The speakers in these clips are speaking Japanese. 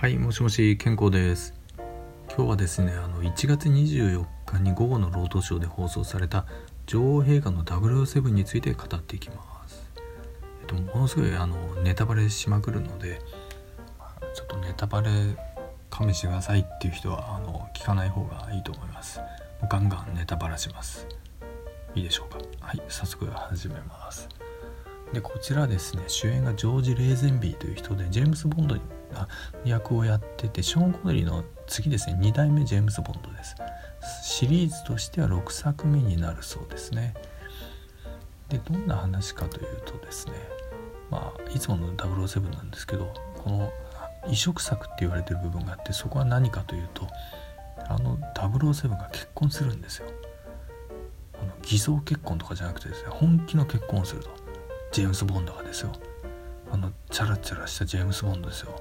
はいもしもし健康です。今日はですねあの1月24日に午後のロードショーで放送された女王陛下の007について語っていきます。えっとものすごいあのネタバレしまくるのでちょっとネタバレ加味してくださいっていう人はあの聞かない方がいいと思います。ガンガンネタバラします。いいでしょうか？はい早速始めます。でこちらですね主演がジョージ・レーゼンビーという人でジェームズ・ボンドに役をやっててショーン・コネリーの次ですね2代目ジェームズ・ボンドです。シリーズとしては6作目になるそうですね。でどんな話かというとですねまあいつもの007なんですけどこの移植作って言われてる部分があってそこは何かというとあの007が結婚するんですよ。あの偽装結婚とかじゃなくてですね本気の結婚をすると。ジェームズ・ボンドがですよ。あのチャラチャラしたジェームズ・ボンドですよ。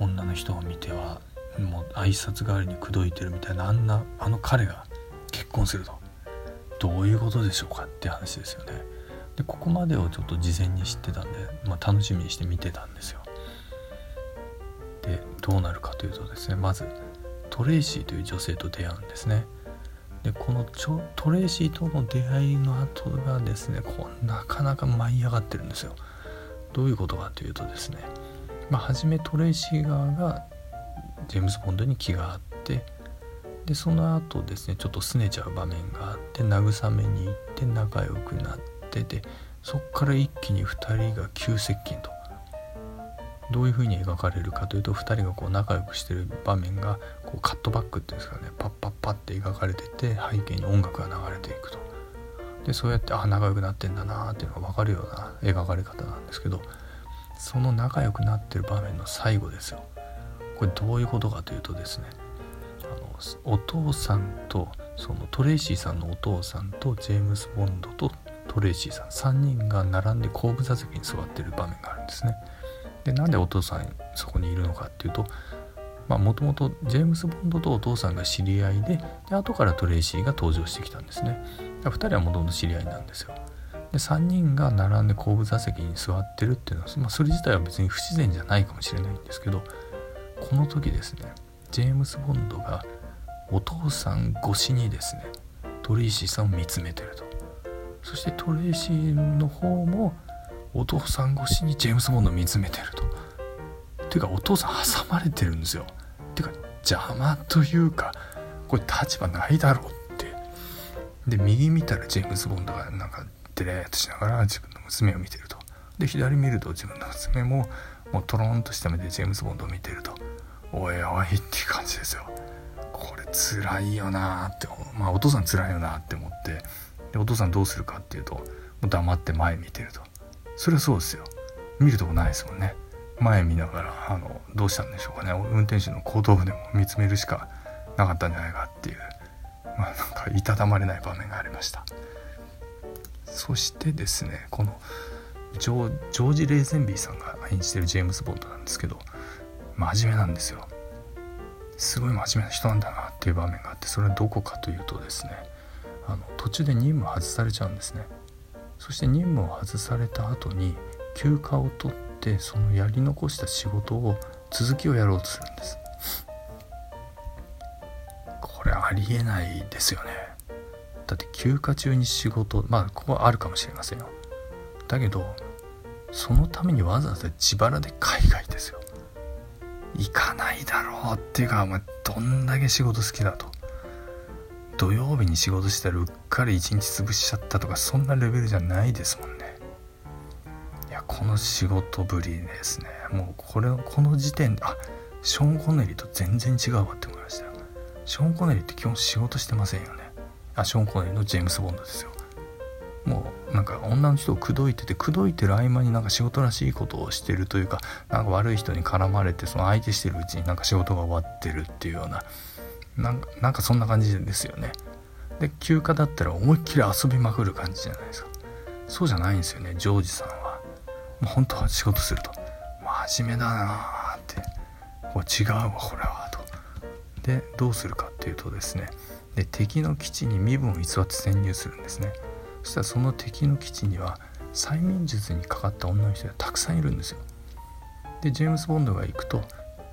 女の人を見てはもう挨拶代わりに口説いてるみたいなあんなあの彼が結婚するとどういうことでしょうかって話ですよね。でここまでをちょっと事前に知ってたんで、まあ、楽しみにして見てたんですよ。でどうなるかというとですねまずトレイシーという女性と出会うんですね。でこのちょトレイシーとの出会いの後がですねこうなかなか舞い上がってるんですよ。どういうことかというとですねまあ、初めトレイシー側がジェームズ・ボンドに気があってでその後ですねちょっと拗ねちゃう場面があって慰めに行って仲良くなっててそっから一気に2人が急接近と。どういう風に描かれるかというと2人がこう仲良くしてる場面がこうカットバックっていうんですかねパッパッパッって描かれてて背景に音楽が流れていくと。でそうやってあ仲良くなってんだなっていうのが分かるような描かれ方なんですけどその仲良くなってる場面の最後ですよ。これどういうことかというとですねあのお父さんとそのトレイシーさんのお父さんとジェームズ・ボンドとトレイシーさん3人が並んで後部座席に座ってる場面があるんですね。でなんでお父さんそこにいるのかっていうともともとジェームズ・ボンドとお父さんが知り合いでで後からトレイシーが登場してきたんですね。2人はもともと知り合いなんですよ。で3人が並んで後部座席に座ってるっていうのは、まあ、それ自体は別に不自然じゃないかもしれないんですけどこの時ですねジェームズ・ボンドがお父さん越しにですねトレイシーさんを見つめてると。そしてトレイシーの方もお父さん越しにジェームズ・ボンドを見つめてると。ていうかお父さん挟まれてるんですよ。ていうか邪魔というかこれ立場ないだろうって。で右見たらジェームズ・ボンドがなんかデレーとしながら自分の娘を見てると。で左見ると自分の娘ももうトロンとした目でジェームズ・ボンドを見てると。おいおいっていう感じですよ。これ辛いよなってまあお父さん辛いよなって思って。でお父さんどうするかっていうともう黙って前見てると。それはそうですよ。見るとこないですもんね。前見ながらあのどうしたんでしょうかね。運転手の後頭部でも見つめるしかなかったんじゃないかっていう。まあなんかいたたまれない場面がありました。そしてですねこのジョージ・レーゼンビーさんが演じてるジェームズ・ボンドなんですけど真面目なんですよ。すごい真面目な人なんだなっていう場面があってそれはどこかというとですねあの途中で任務外されちゃうんですね。そして任務を外された後に休暇を取ってそのやり残した仕事を続きをやろうとするんです。これありえないですよね。だって休暇中に仕事まあここはあるかもしれませんよ。だけどそのためにわざわざ自腹で海外ですよ。行かないだろうっていうかお前どんだけ仕事好きだと。土曜日に仕事したらうっかり一日潰しちゃったとかそんなレベルじゃないですもんね。いやこの仕事ぶりですね。もうこれこの時点であショーン・コネリーと全然違うわって思いましたよ。ショーン・コネリーって基本仕事してませんよね。あショーン・コネリーのジェームス・ボンドですよ。もうなんか女の人を口説いてて口説いてる合間になんか仕事らしいことをしてるというかなんか悪い人に絡まれてその相手してるうちになんか仕事が終わってるっていうようななんかそんな感じですよね。で休暇だったら思いっきり遊びまくる感じじゃないですか。そうじゃないんですよねジョージさんは。もう本当は仕事すると。真面目だなーって。これ違うわこれはと。でどうするかっていうとですねで敵の基地に身分を偽って潜入するんですね。そしたらその敵の基地には催眠術にかかった女の人がたくさんいるんですよ。でジェームズ・ボンドが行くと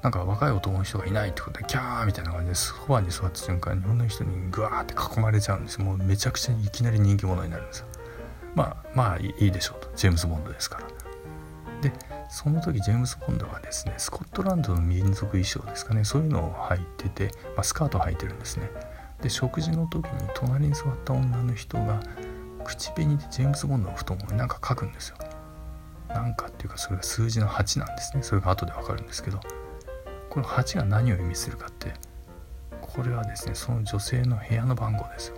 なんか若い男の人がいないってことでキャーみたいな感じでソファに座った瞬間日本の人にグワーって囲まれちゃうんですもうめちゃくちゃいきなり人気者になるんですよ。まあまあいいでしょうと。ジェームズ・ボンドですから。でその時ジェームズ・ボンドはですねスコットランドの民族衣装ですかね。そういうのを履いてて、まあ、スカートを履いてるんですね。で食事の時に隣に座った女の人が口紅でジェームズ・ボンドの太ももに何か書くんですよ。なんかっていうかそれが数字の8なんですね。それが後でわかるんですけどこの8が何を意味するかってこれはですねその女性の部屋の番号ですよ。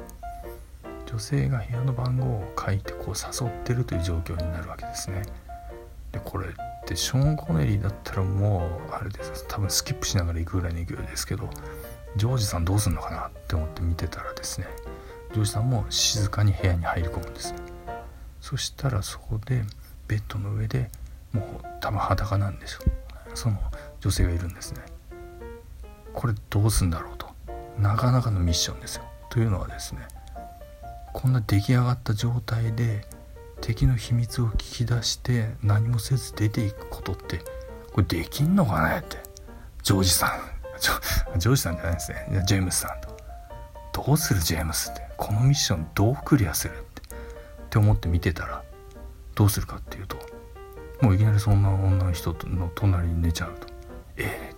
女性が部屋の番号を書いてこう誘ってるという状況になるわけですね。でこれってショーン・コネリーだったらもうあれです。多分スキップしながら行くぐらいの勢いですけどジョージさんどうすんのかなって思って見てたらですねジョージさんも静かに部屋に入り込むんですそしたらそこでベッドの上でもう多分裸なんですよ。その女性がいるんですね。これどうすんだろうと。なかなかのミッションですよ。というのはですねこんな出来上がった状態で敵の秘密を聞き出して何もせず出ていくことってこれできんのかねってジョージさん。ジョジョージさんじゃないですね。ジェームスさんと。どうするジェームスって。このミッションどうクリアするって。って思って見てたらどうするかっていうともういきなりそんな女の人の隣に寝ちゃうと。ええ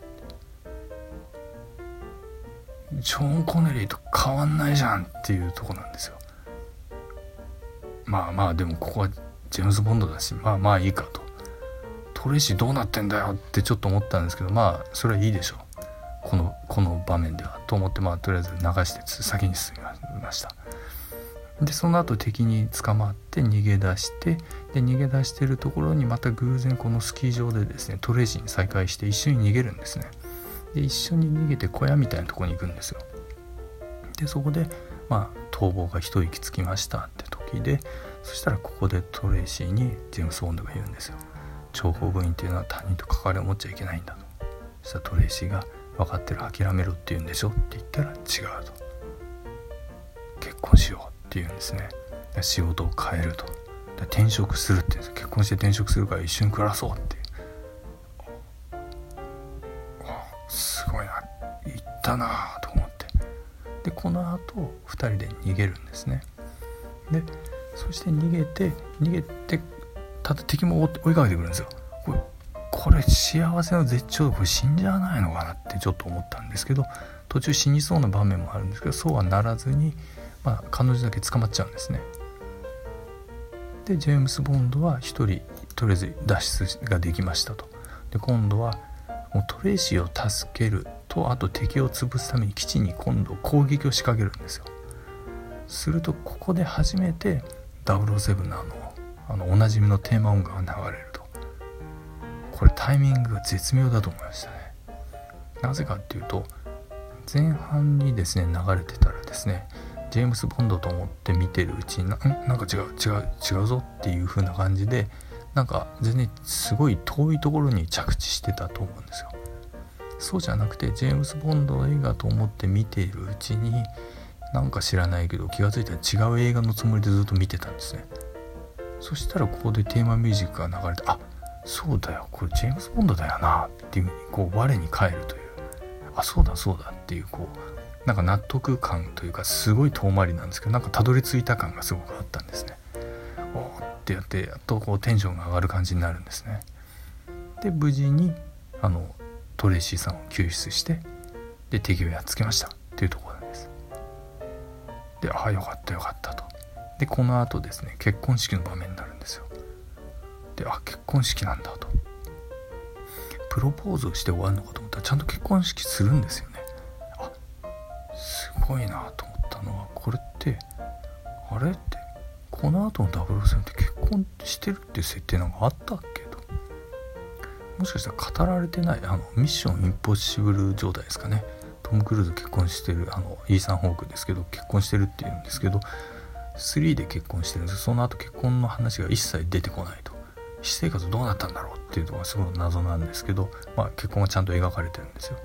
ジョン・コネリーと変わんないじゃんっていうとこなんですよ。まあまあでもここはジェームズ・ボンドだしまあまあいいかと。トレーシーどうなってんだよってちょっと思ったんですけどまあそれはいいでしょう。このこの場面ではと思ってまあとりあえず流して先に進みました。でその後敵に捕まって逃げ出してで逃げ出してるところにまた偶然このスキー場でですねトレーシーに再会して一緒に逃げるんですね。で一緒に逃げて小屋みたいなとこに行くんですよ。でそこでまあ逃亡が一息つきましたって時でそしたらここでトレーシーにジェームス・ボンドが言うんですよ諜報部員っていうのは他人と関わりを持っちゃいけないんだと。そしたらトレーシーが分かってる諦めろって言うんでしょ？って言ったら違うと結婚しようって言うんですね仕事を変えると転職するって言うんです結婚して転職するから一緒に暮らそうってすごいな言ったなと思って。でこの後2人で逃げるんですね。でそして逃げて逃げてただ敵も追いかけてくるんですよ。これ幸せの絶頂でこれ死んじゃわないのかなってちょっと思ったんですけど途中死にそうな場面もあるんですけどそうはならずに、まあ、彼女だけ捕まっちゃうんですね。でジェームス・ボンドは1人とりあえず脱出ができましたと。で今度はもうトレイシーを助けるとあと敵を潰すために基地に今度攻撃を仕掛けるんですよ。するとここで初めて007のあのおなじみのテーマ音楽が流れる。これタイミングが絶妙だと思いましたね。なぜかっていうと前半にですね流れてたらですねジェームス・ボンドと思って見てるうちにななんか違う違う違うぞっていう風な感じでなんか全然すごい遠いところに着地してたと思うんですよ。そうじゃなくてジェームス・ボンドの映画と思って見ているうちになんか知らないけど気が付いたら違う映画のつもりでずっと見てたんですね。そしたらここでテーマミュージックが流れてあそうだよ。これジェームズ・ボンドだよなっていうふうにこう我に返るという。あそうだそうだっていうこうなんか納得感というかすごい遠回りなんですけどなんかたどり着いた感がすごくあったんですね。おーってやってやっとこうテンションが上がる感じになるんですね。で無事にあのトレイシーさんを救出してで敵をやっつけましたっていうところなんです。でああよかったよかったと。でこの後ですね結婚式の場面になるんですよ。であ結婚式なんだと。プロポーズをして終わるのかと思ったらちゃんと結婚式するんですよね。あすごいなと思ったのはこれってあれってこの後の007って結婚してるっていう設定なんかあったっけと。もしかしたら語られてないあのミッションインポッシブル状態ですかね。トム・クルーズ結婚してるあのイーサン・ホークですけど結婚してるっていうんですけど3で結婚してるんですその後結婚の話が一切出てこないと。私生活どうなったんだろうっていうのがすごい謎なんですけど、まあ、結婚はちゃんと描かれてるんですよ。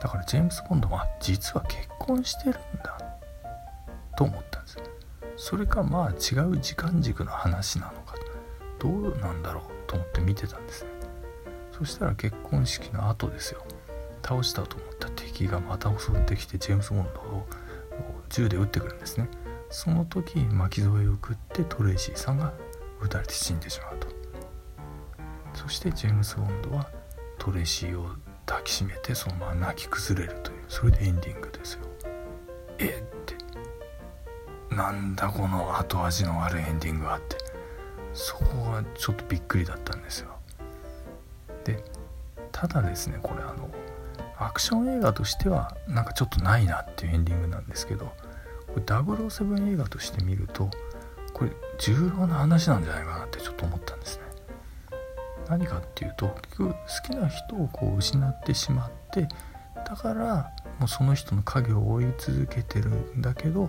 だからジェームズ・ボンドは実は結婚してるんだと思ったんですそれかまあ違う時間軸の話なのかどうなんだろうと思って見てたんですね。そしたら結婚式の後ですよ。倒したと思った敵がまた襲ってきてジェームズ・ボンドを銃で撃ってくるんですね。その時巻き添えを食ってトレイシーさんが撃たれて死んでしまう。そしてジェームズ・ボンドはトレシーを抱きしめてそのまま泣き崩れるというそれでエンディングですよ。え？って。なんだこの後味の悪いエンディングがあって。そこがちょっとびっくりだったんですよ。でただですねこれあのアクション映画としてはなんかちょっとないなっていうエンディングなんですけどこれ007映画として見るとこれ重要な話なんじゃないかなってちょっと思ったんですね。何かっていうと結局好きな人をこう失ってしまってだからもうその人の影を追い続けてるんだけど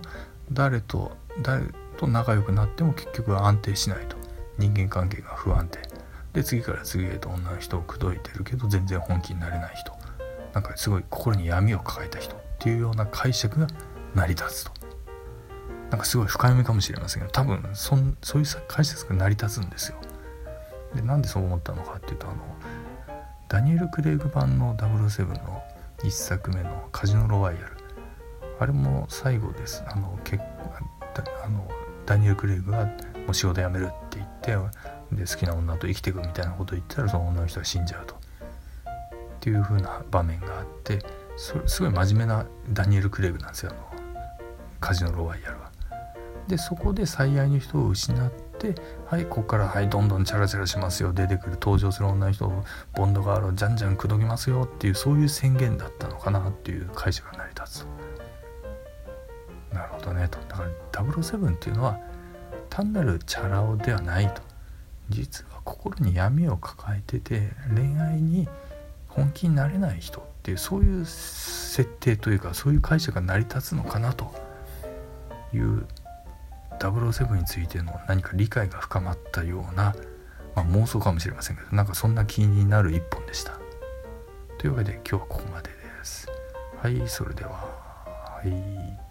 誰と誰と仲良くなっても結局は安定しないと。人間関係が不安定。で次から次へと女の人を口説いてるけど全然本気になれない人。なんかすごい心に闇を抱えた人っていうような解釈が成り立つと。なんかすごい深読みかもしれませんけど多分そそういう解説が成り立つんですよ。でなんでそう思ったのかっていうとあのダニエル・クレイグ版の007の1作目の「カジノ・ロワイヤル」あれも最後です。あのけあのダニエル・クレイグがもう仕事辞めるって言ってで好きな女と生きていくみたいなことを言ったらその女の人が死んじゃうと。っていう風な場面があってそれすごい真面目なダニエル・クレイグなんですよあのカジノ・ロワイヤルは。でそこで最愛の人を失ってはいここからはいどんどんチャラチャラしますよ。出てくる登場する女の人をボンドガールをじゃんじゃん口説きますよっていうそういう宣言だったのかなっていう解釈が成り立つなるほどね。と。だから007っていうのは単なるチャラ男ではないと。実は心に闇を抱えてて恋愛に本気になれない人っていうそういう設定というかそういう解釈が成り立つのかなという007についての何か理解が深まったような、まあ、妄想かもしれませんけどなんかそんな気になる一本でした。というわけで今日はここまでです。はいそれでは。はい